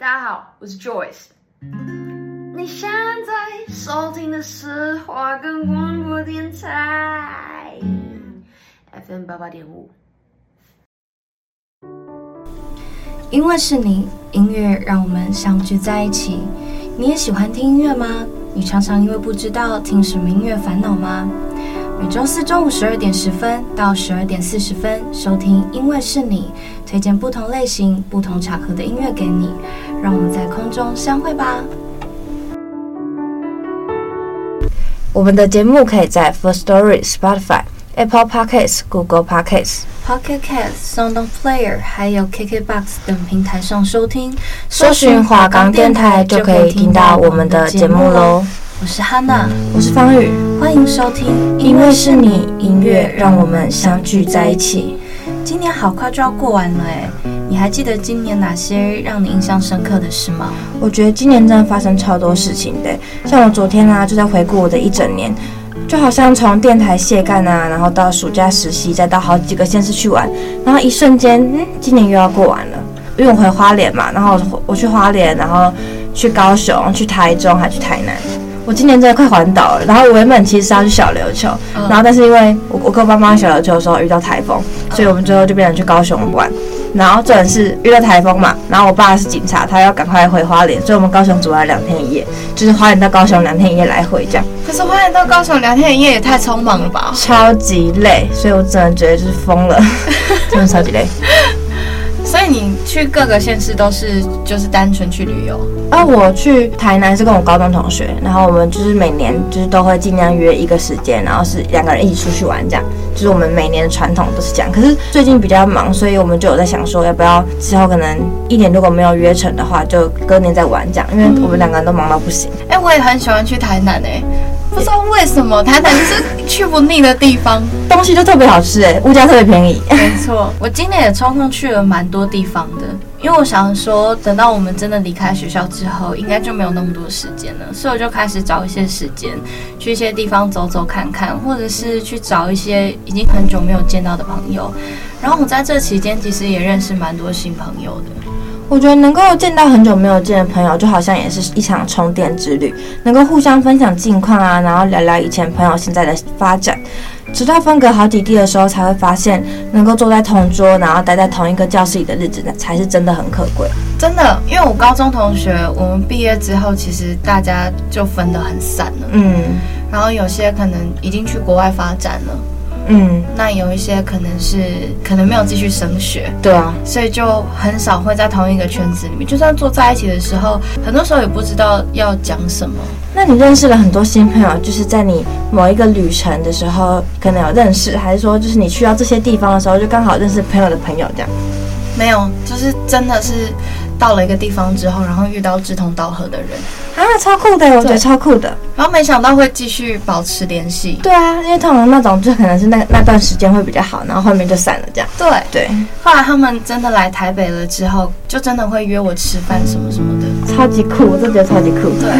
大家好，我是 Joyce。你现在收听的是华冈广播电台 FM 八八点五。因为是你，音乐让我们相聚在一起。你也喜欢听音乐吗？你常常因为不知道听什么音乐烦恼吗？每周四中午十二点十分到十二点四十分收听《因为是你》，推荐不同类型、不同场合的音乐给你，让我们在空中相会吧。我们的节目可以在 First Story、Spotify、Apple Podcasts、Google Podcasts、Pocket Casts、SoundPlayer 还有 KKBox 等平台上收听，搜寻华冈电台就可以听到我们的节目喽。我是哈娜，我是方宇，欢迎收听。因为是你，音乐让我们相聚在一起。今年好快就要过完了哎，你还记得今年哪些让你印象深刻的事吗？我觉得今年真的发生超多事情的，像我昨天啊就在回顾我的一整年，就好像从电台卸干啊，然后到暑假实习，再到好几个县市去玩，然后一瞬间，嗯，今年又要过完了。因为我回花莲嘛，然后我去花莲，然后去高雄，去台中，还去台南。我今年真的快环岛了，然后我原本其实是要去小琉球，然后但是因为我我跟我爸妈小琉球的时候遇到台风，所以我们最后就变成去高雄玩。然后重点是遇到台风嘛，然后我爸是警察，他要赶快回花莲，所以我们高雄住了两天一夜，就是花莲到高雄两天一夜来回这样。可是花莲到高雄两天一夜也太匆忙了吧？超级累，所以我只能觉得就是疯了，真的超级累。所以你去各个县市都是就是单纯去旅游？啊，我去台南是跟我高中同学，然后我们就是每年就是都会尽量约一个时间，然后是两个人一起出去玩，这样就是我们每年的传统都是这样。可是最近比较忙，所以我们就有在想说，要不要之后可能一年如果没有约成的话，就隔年再玩这样，因为我们两个人都忙到不行。哎、嗯欸，我也很喜欢去台南哎、欸。不知道为什么台南是去不腻的地方，东西就特别好吃哎，物价特别便宜。没错，我今年也抽空去了蛮多地方的，因为我想说，等到我们真的离开学校之后，应该就没有那么多时间了，所以我就开始找一些时间去一些地方走走看看，或者是去找一些已经很久没有见到的朋友。然后我在这期间其实也认识蛮多新朋友的。我觉得能够见到很久没有见的朋友，就好像也是一场充电之旅，能够互相分享近况啊，然后聊聊以前朋友现在的发展，直到分隔好几地的时候，才会发现能够坐在同桌，然后待在同一个教室里的日子，那才是真的很可贵。真的，因为我高中同学，我们毕业之后，其实大家就分得很散了，嗯，然后有些可能已经去国外发展了。嗯，那有一些可能是可能没有继续升学，对啊，所以就很少会在同一个圈子里面。就算坐在一起的时候，很多时候也不知道要讲什么。那你认识了很多新朋友，就是在你某一个旅程的时候可能有认识，还是说就是你去到这些地方的时候就刚好认识朋友的朋友这样？没有，就是真的是。到了一个地方之后，然后遇到志同道合的人啊，超酷的，我觉得超酷的。然后没想到会继续保持联系。对啊，因为通常那种就可能是那那段时间会比较好，然后后面就散了这样。对对。后来他们真的来台北了之后，就真的会约我吃饭什么什么的，超级酷，我真的觉得超级酷。对。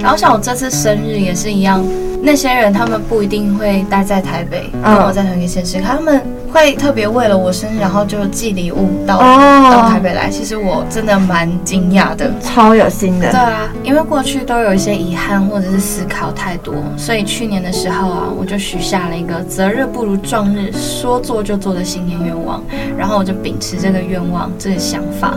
然后像我这次生日也是一样。那些人他们不一定会待在台北，跟我在同一个县市，他们会特别为了我生日，然后就寄礼物到到台北来。其实我真的蛮惊讶的，超有心的。对啊，因为过去都有一些遗憾或者是思考太多，所以去年的时候啊，我就许下了一个择日不如撞日，说做就做的新年愿望。然后我就秉持这个愿望，这个想法，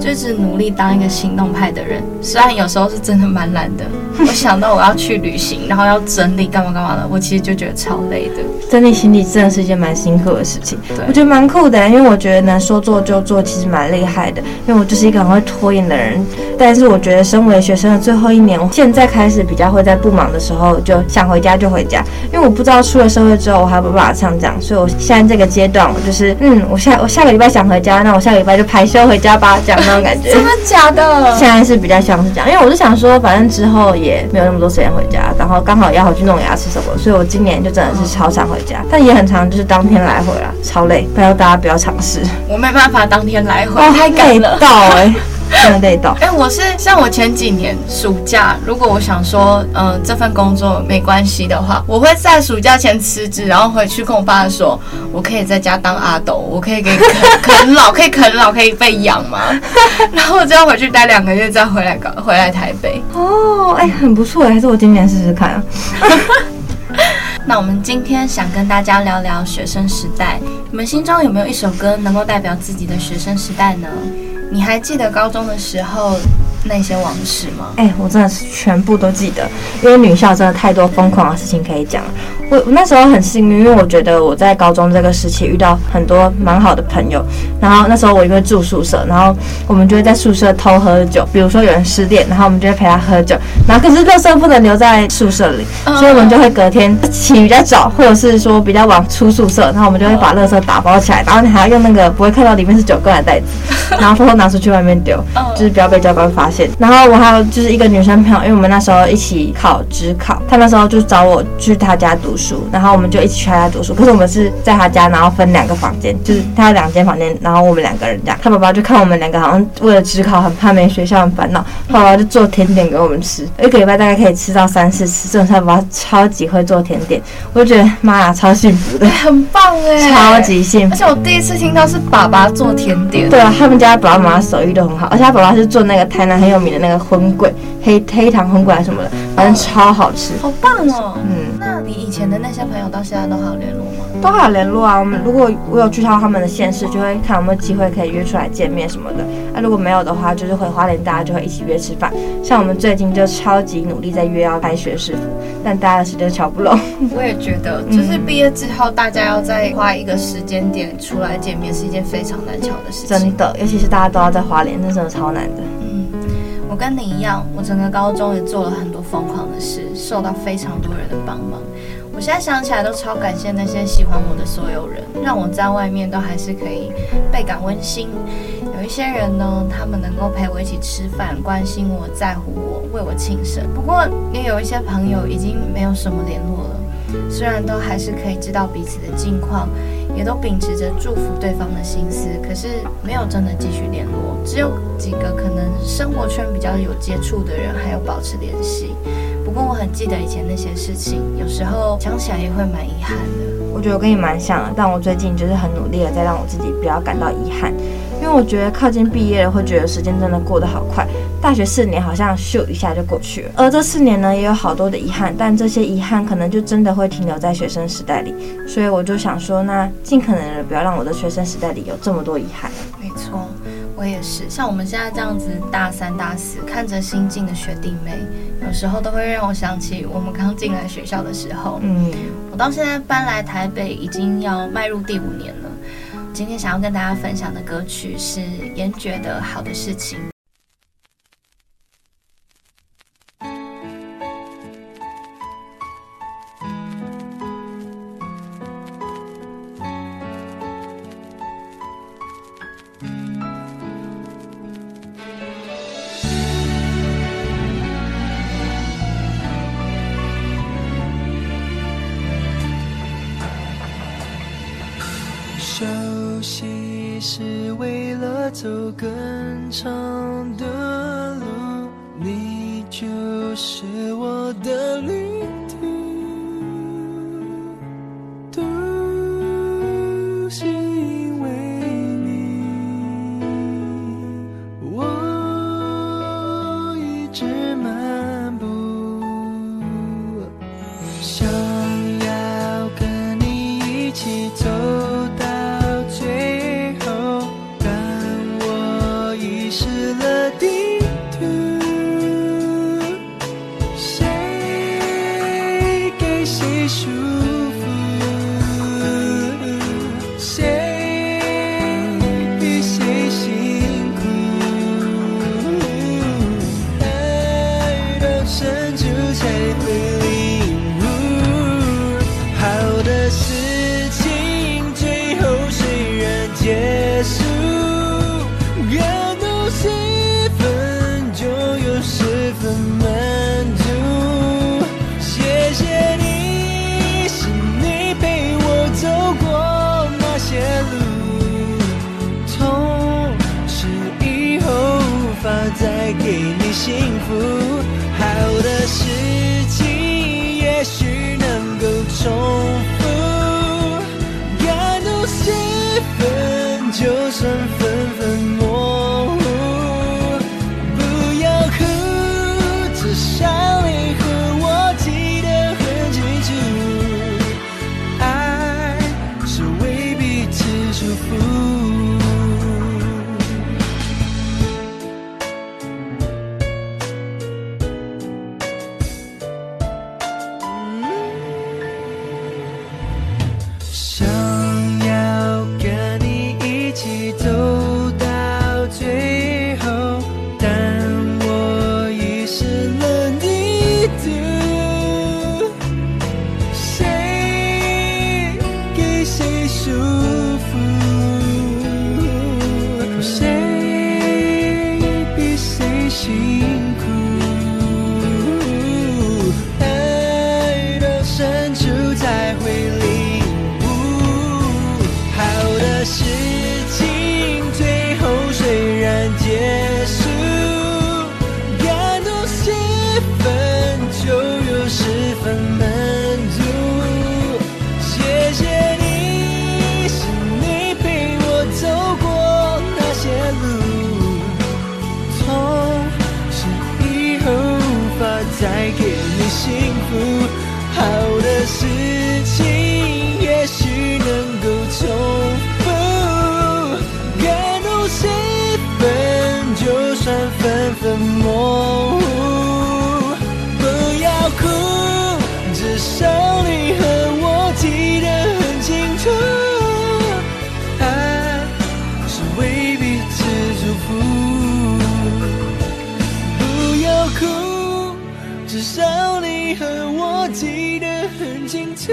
就一直努力当一个行动派的人。虽然有时候是真的蛮懒的，我想到我要去旅行，然后要整。理干嘛干嘛的？我其实就觉得超累的。整理行李真的是一件蛮辛苦的事情。对，我觉得蛮酷的，因为我觉得能说做就做，其实蛮厉害的。因为我就是一个很会拖延的人。但是我觉得，身为学生的最后一年，我现在开始比较会在不忙的时候就想回家就回家。因为我不知道出了社会之后我还有没有办法像这样，所以我现在这个阶段，我就是嗯，我下我下个礼拜想回家，那我下个礼拜就排休回家吧，这样那种感觉。真的假的？现在是比较像是这样，因为我是想说，反正之后也没有那么多时间回家，然后刚好要回去弄牙齿什么。所以我今年就真的是超常回家，但也很常，就是当天来回啦，超累。不要大家不要尝试，我没办法当天来回，哦，还累到哎、欸，真的累到。哎、欸，我是像我前几年暑假，如果我想说，嗯、呃，这份工作没关系的话，我会在暑假前辞职，然后回去跟我爸说，我可以在家当阿斗，我可以给啃啃老，可以啃老，可以被养吗？然后我就要回去待两个月，再回来搞回来台北。哦，哎、欸，很不错，还是我今年试试看啊。那我们今天想跟大家聊聊学生时代，你们心中有没有一首歌能够代表自己的学生时代呢？你还记得高中的时候那些往事吗？哎、欸，我真的是全部都记得，因为女校真的太多疯狂的事情可以讲了。我我那时候很幸运，因为我觉得我在高中这个时期遇到很多蛮好的朋友。然后那时候我因为住宿舍，然后我们就会在宿舍偷喝酒。比如说有人失恋，然后我们就会陪他喝酒。然后可是垃圾不能留在宿舍里，所以我们就会隔天起比较早，或者是说比较晚出宿舍。然后我们就会把垃圾打包起来，然后你还要用那个不会看到里面是酒罐的袋子，然后偷偷拿出去外面丢，就是不要被教官发现。然后我还有就是一个女生朋友，因为我们那时候一起考职考，她那时候就找我去她家读书。然后我们就一起去她家读书，可是我们是在她家，然后分两个房间，就是她有两间房间，然后我们两个人这样。她爸爸就看我们两个好像为了职考很怕没学校很烦恼，爸爸就做甜点给我们吃，一个礼拜大概可以吃到三四次。这种他爸爸超级会做甜点，我就觉得妈呀，超幸福的，很棒哎，超级幸福。而且我第一次听到是爸爸做甜点，对啊，他们家爸爸妈妈手艺都很好，而且他爸爸是做那个台南很有名的那个荤贵黑黑糖荤贵还是什么的，反正超好吃，好棒哦。嗯，那你以前的那些朋友到现在都还有联络吗？都还有联络啊。我们如果我有去到他们的县市，就会看有没有机会可以约出来见面什么的。那、啊、如果没有的话，就是回花莲，大家就会一起约吃饭。像我们最近就超级努力在约要开学士服，但大家的时间瞧不拢。我也觉得，就是毕业之后，大家要再花一个时间点出来见面，是一件非常难乔的事情。真的，尤其是大家都要在花莲，那真的超难的。我跟你一样，我整个高中也做了很多疯狂的事，受到非常多人的帮忙。我现在想起来都超感谢那些喜欢我的所有人，让我在外面都还是可以倍感温馨。有一些人呢，他们能够陪我一起吃饭，关心我，在乎我，为我庆生。不过也有一些朋友已经没有什么联络了。虽然都还是可以知道彼此的近况，也都秉持着祝福对方的心思，可是没有真的继续联络。只有几个可能生活圈比较有接触的人还有保持联系。不过我很记得以前那些事情，有时候想起来也会蛮遗憾的。我觉得我跟你蛮像的，但我最近就是很努力的在让我自己不要感到遗憾。因为我觉得靠近毕业了，会觉得时间真的过得好快。大学四年好像咻一下就过去了，而这四年呢，也有好多的遗憾，但这些遗憾可能就真的会停留在学生时代里。所以我就想说，那尽可能的不要让我的学生时代里有这么多遗憾。没错，我也是。像我们现在这样子，大三、大四，看着新进的学弟妹，有时候都会让我想起我们刚进来学校的时候。嗯，我到现在搬来台北，已经要迈入第五年了。今天想要跟大家分享的歌曲是严爵的《好的事情》。给你幸福。好的事谁和我记得很清楚。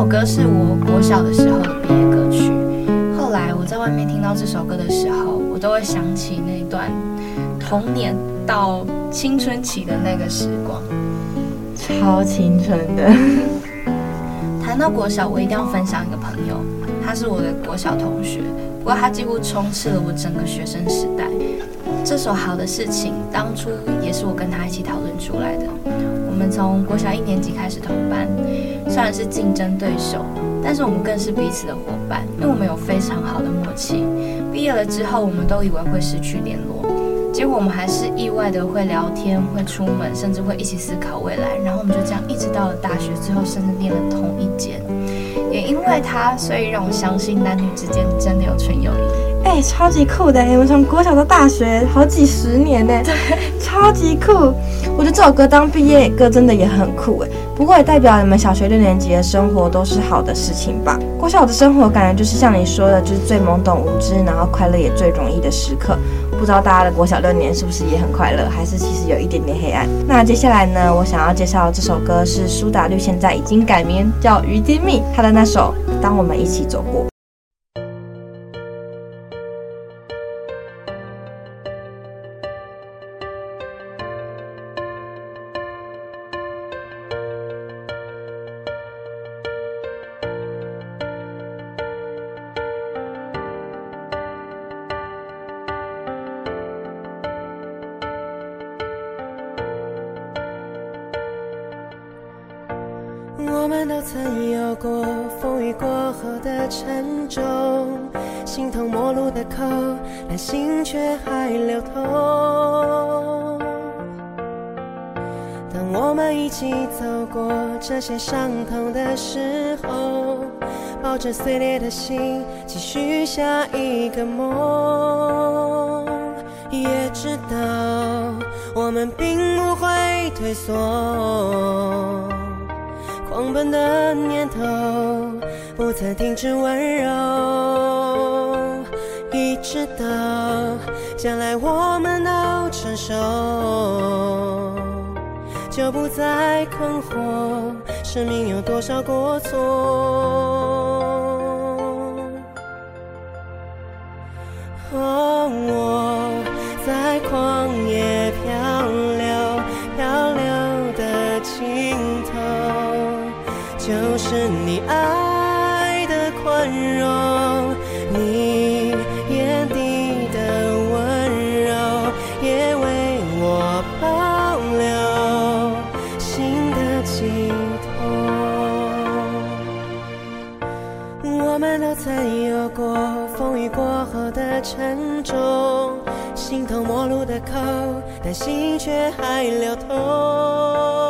首歌是我国小的时候的毕业歌曲。后来我在外面听到这首歌的时候，我都会想起那段童年到青春期的那个时光，超青春的。谈到国小，我一定要分享一个朋友，他是我的国小同学，不过他几乎充斥了我整个学生时代。这首好的事情，当初也是我跟他一起讨论出来的。我们从国小一年级开始同班，虽然是竞争对手，但是我们更是彼此的伙伴，因为我们有非常好的默契。毕业了之后，我们都以为会失去联络，结果我们还是意外的会聊天、会出门，甚至会一起思考未来。然后我们就这样一直到了大学，最后甚至念了同一间。也因为他，所以让我相信男女之间真的有纯友谊。哎、欸，超级酷的！我们从国小到大学好几十年呢，对，超级酷。我觉得这首歌当毕业歌真的也很酷哎。不过也代表你们小学六年级的生活都是好的事情吧？国小的生活感觉就是像你说的，就是最懵懂无知，然后快乐也最容易的时刻。不知道大家的国小六年是不是也很快乐，还是其实有一点点黑暗？那接下来呢，我想要介绍这首歌是苏打绿，现在已经改名叫于天蜜，他的那首《当我们一起走过》。们一起走过这些伤痛的时候，抱着碎裂的心，继续下一个梦，也知道我们并不会退缩。狂奔的念头不曾停止温柔，一直到将来我们都成熟，就不再困惑，生命有多少过错？哦，我在旷野漂流，漂流的尽头就是你爱的宽容，沉重，心头陌路的口，但心却还流通。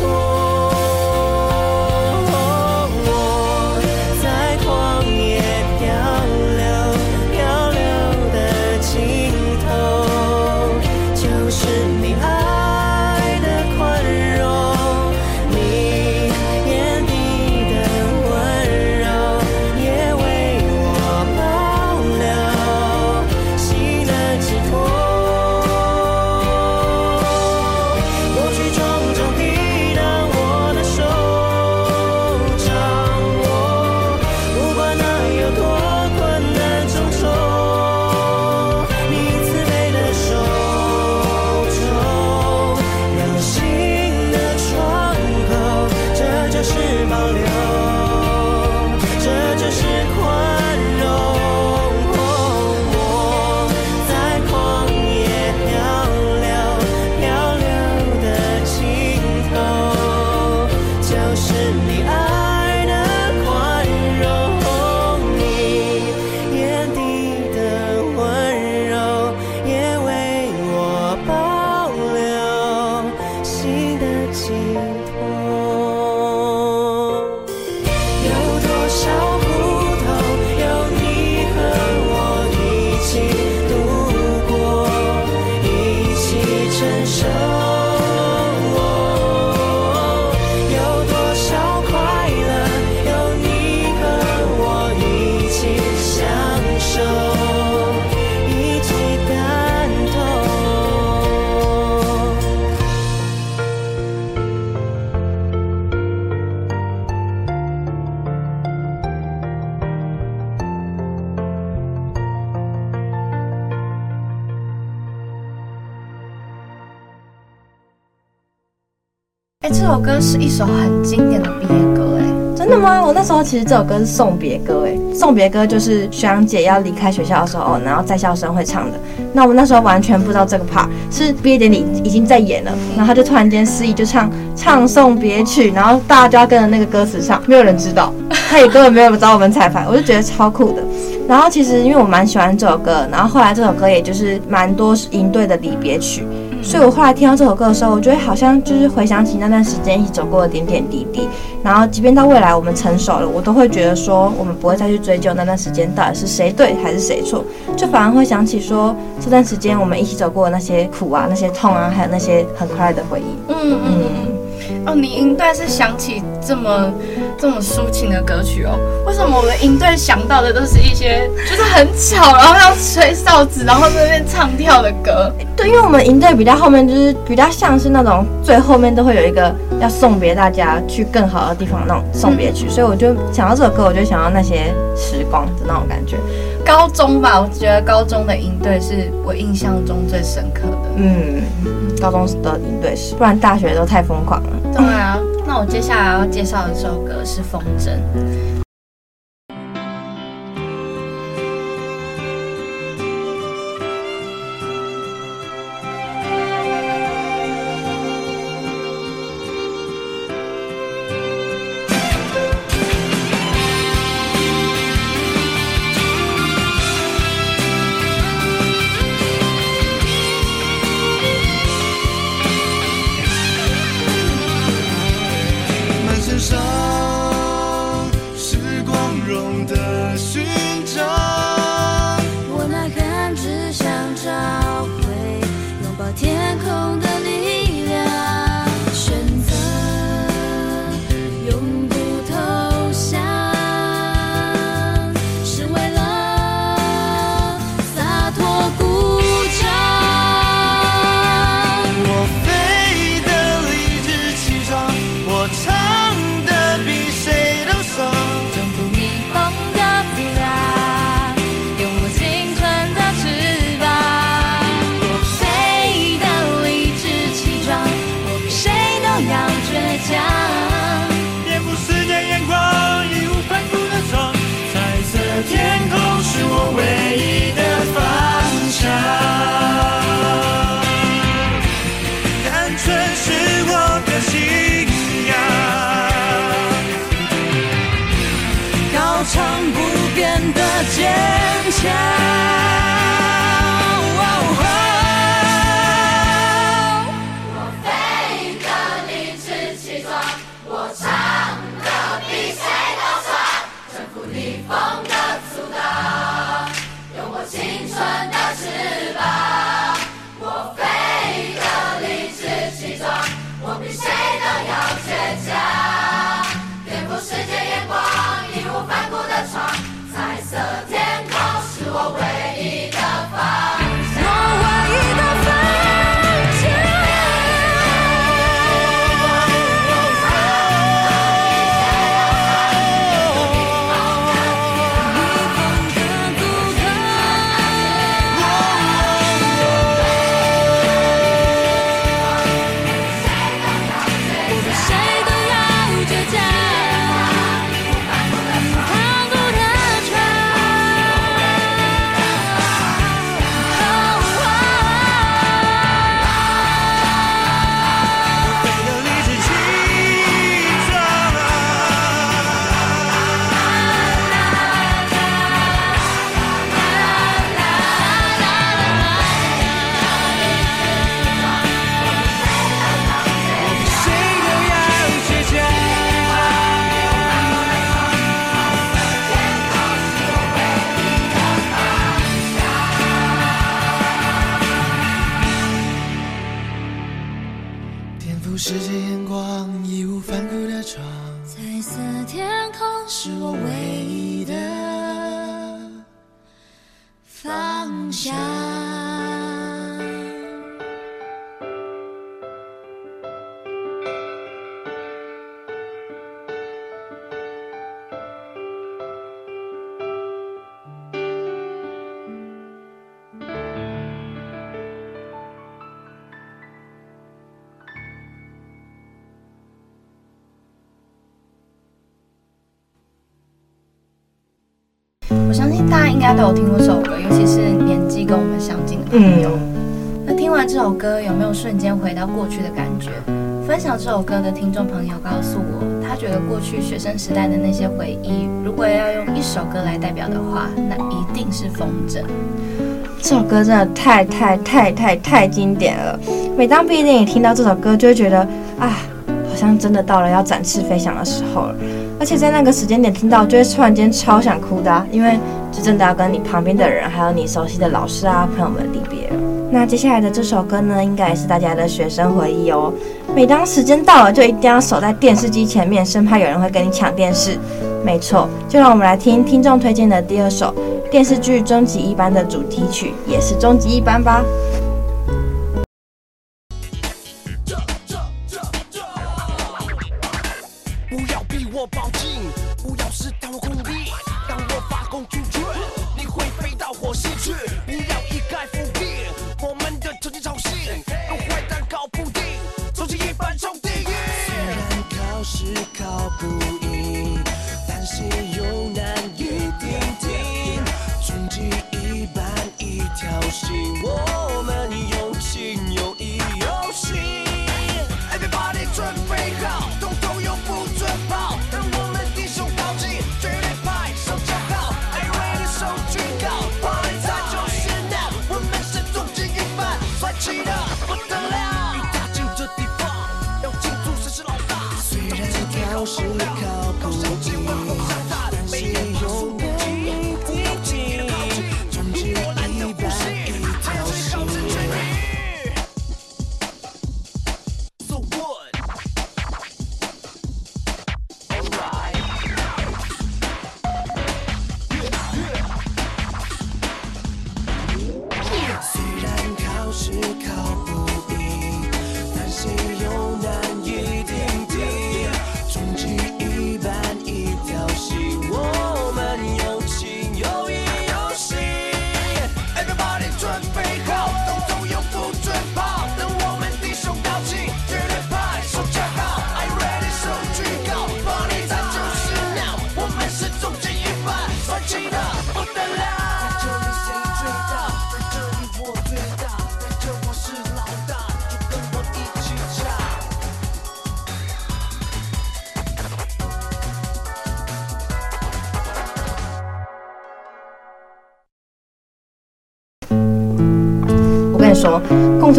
伸手。是一首很经典的毕业歌，哎，真的吗？我那时候其实这首歌是送别歌，哎，送别歌就是学长姐要离开学校的时候，然后在校生会唱的。那我们那时候完全不知道这个 part 是毕业典礼已经在演了，然后他就突然间失忆就唱唱送别曲，然后大家就要跟着那个歌词唱，没有人知道，他也根本没有找我们彩排，我就觉得超酷的。然后其实因为我蛮喜欢这首歌，然后后来这首歌也就是蛮多是营队的离别曲。所以我后来听到这首歌的时候，我觉得好像就是回想起那段时间一起走过的点点滴滴。然后，即便到未来我们成熟了，我都会觉得说，我们不会再去追究那段时间到底是谁对还是谁错，就反而会想起说，这段时间我们一起走过的那些苦啊、那些痛啊，还有那些很快乐的回忆。嗯嗯。嗯哦，你营队是想起这么这么抒情的歌曲哦？为什么我们营队想到的都是一些就是很吵，然后要吹哨子，然后在那边唱跳的歌？对，因为我们营队比较后面就是比较像是那种最后面都会有一个要送别大家去更好的地方那种送别曲，嗯、所以我就想到这首歌，我就想到那些时光的那种感觉。高中吧，我觉得高中的营队是我印象中最深刻的。嗯，高中的营队是，不然大学都太疯狂了。对啊，那我接下来要介绍的这首歌是《风筝》。Yeah. 我相信大家应该都有听过这首歌，尤其是年纪跟我们相近的朋友。嗯、那听完这首歌，有没有瞬间回到过去的感觉？分享这首歌的听众朋友告诉我，他觉得过去学生时代的那些回忆，如果要用一首歌来代表的话，那一定是《风筝》。这首歌真的太太太太太经典了。每当毕业典礼听到这首歌，就会觉得啊，好像真的到了要展翅飞翔的时候了。而且在那个时间点听到，就会突然间超想哭的，因为就真的要跟你旁边的人，还有你熟悉的老师啊、朋友们离别了。那接下来的这首歌呢，应该也是大家的学生回忆哦。每当时间到了，就一定要守在电视机前面，生怕有人会跟你抢电视。没错，就让我们来听听众推荐的第二首电视剧《终极一班》的主题曲，也是《终极一班》吧。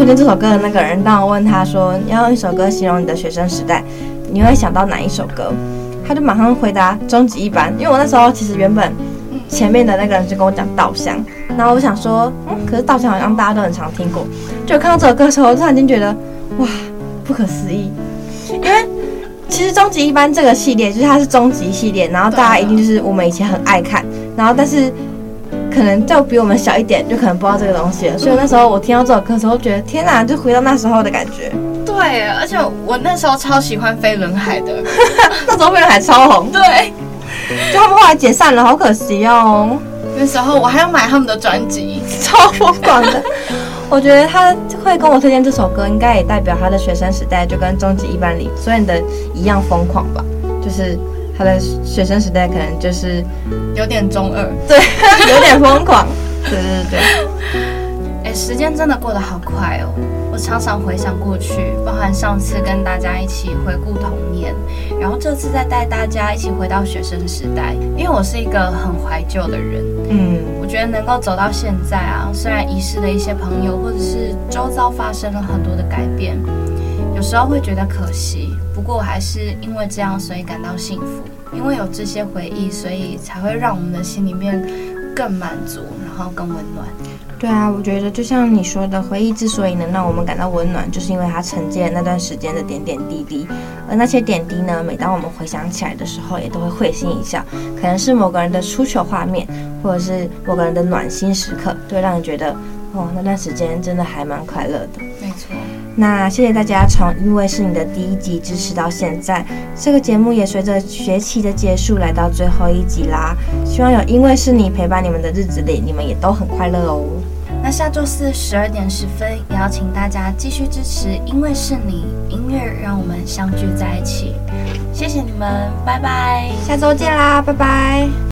推荐这首歌的那个人，当我问他说要用一首歌形容你的学生时代，你会想到哪一首歌？他就马上回答《终极一班》，因为我那时候其实原本前面的那个人就跟我讲《稻香》，然后我想说，嗯，可是《稻香》好像大家都很常听过，就看到这首歌的时候，我突然间觉得，哇，不可思议，因为其实《终极一班》这个系列就是它是终极系列，然后大家一定就是我们以前很爱看，然后但是可能就比我们小一点，就可能不知道这个东西了，所以那时候我听到这首歌的时候，觉得天哪，就回到那时候的感觉。对，而且我那时候超喜欢飞轮海的，那时候飞轮海超红。对，就他们后来解散了，好可惜哦。那时候我还要买他们的专辑，超疯狂的。我觉得他会跟我推荐这首歌，应该也代表他的学生时代就跟终极一班里所有的一样疯狂吧。就是他的学生时代可能就是有点中二，对，有点疯狂。对对对。哎、欸，时间真的过得好快哦。我常常回想过去，包含上次跟大家一起回顾童年，然后这次再带大家一起回到学生时代。因为我是一个很怀旧的人，嗯，我觉得能够走到现在啊，虽然遗失了一些朋友，或者是周遭发生了很多的改变，有时候会觉得可惜。不过我还是因为这样，所以感到幸福。因为有这些回忆，所以才会让我们的心里面更满足，然后更温暖。对啊，我觉得就像你说的，回忆之所以能让我们感到温暖，就是因为它承接了那段时间的点点滴滴。而那些点滴呢，每当我们回想起来的时候，也都会会心一笑。可能是某个人的出糗画面，或者是某个人的暖心时刻，都会让你觉得，哦，那段时间真的还蛮快乐的。没错。那谢谢大家从因为是你的第一集支持到现在，这个节目也随着学期的结束来到最后一集啦。希望有因为是你陪伴你们的日子里，你们也都很快乐哦。那下周四十二点十分，也要请大家继续支持，因为是你音乐让我们相聚在一起。谢谢你们，拜拜，下周见啦，拜拜。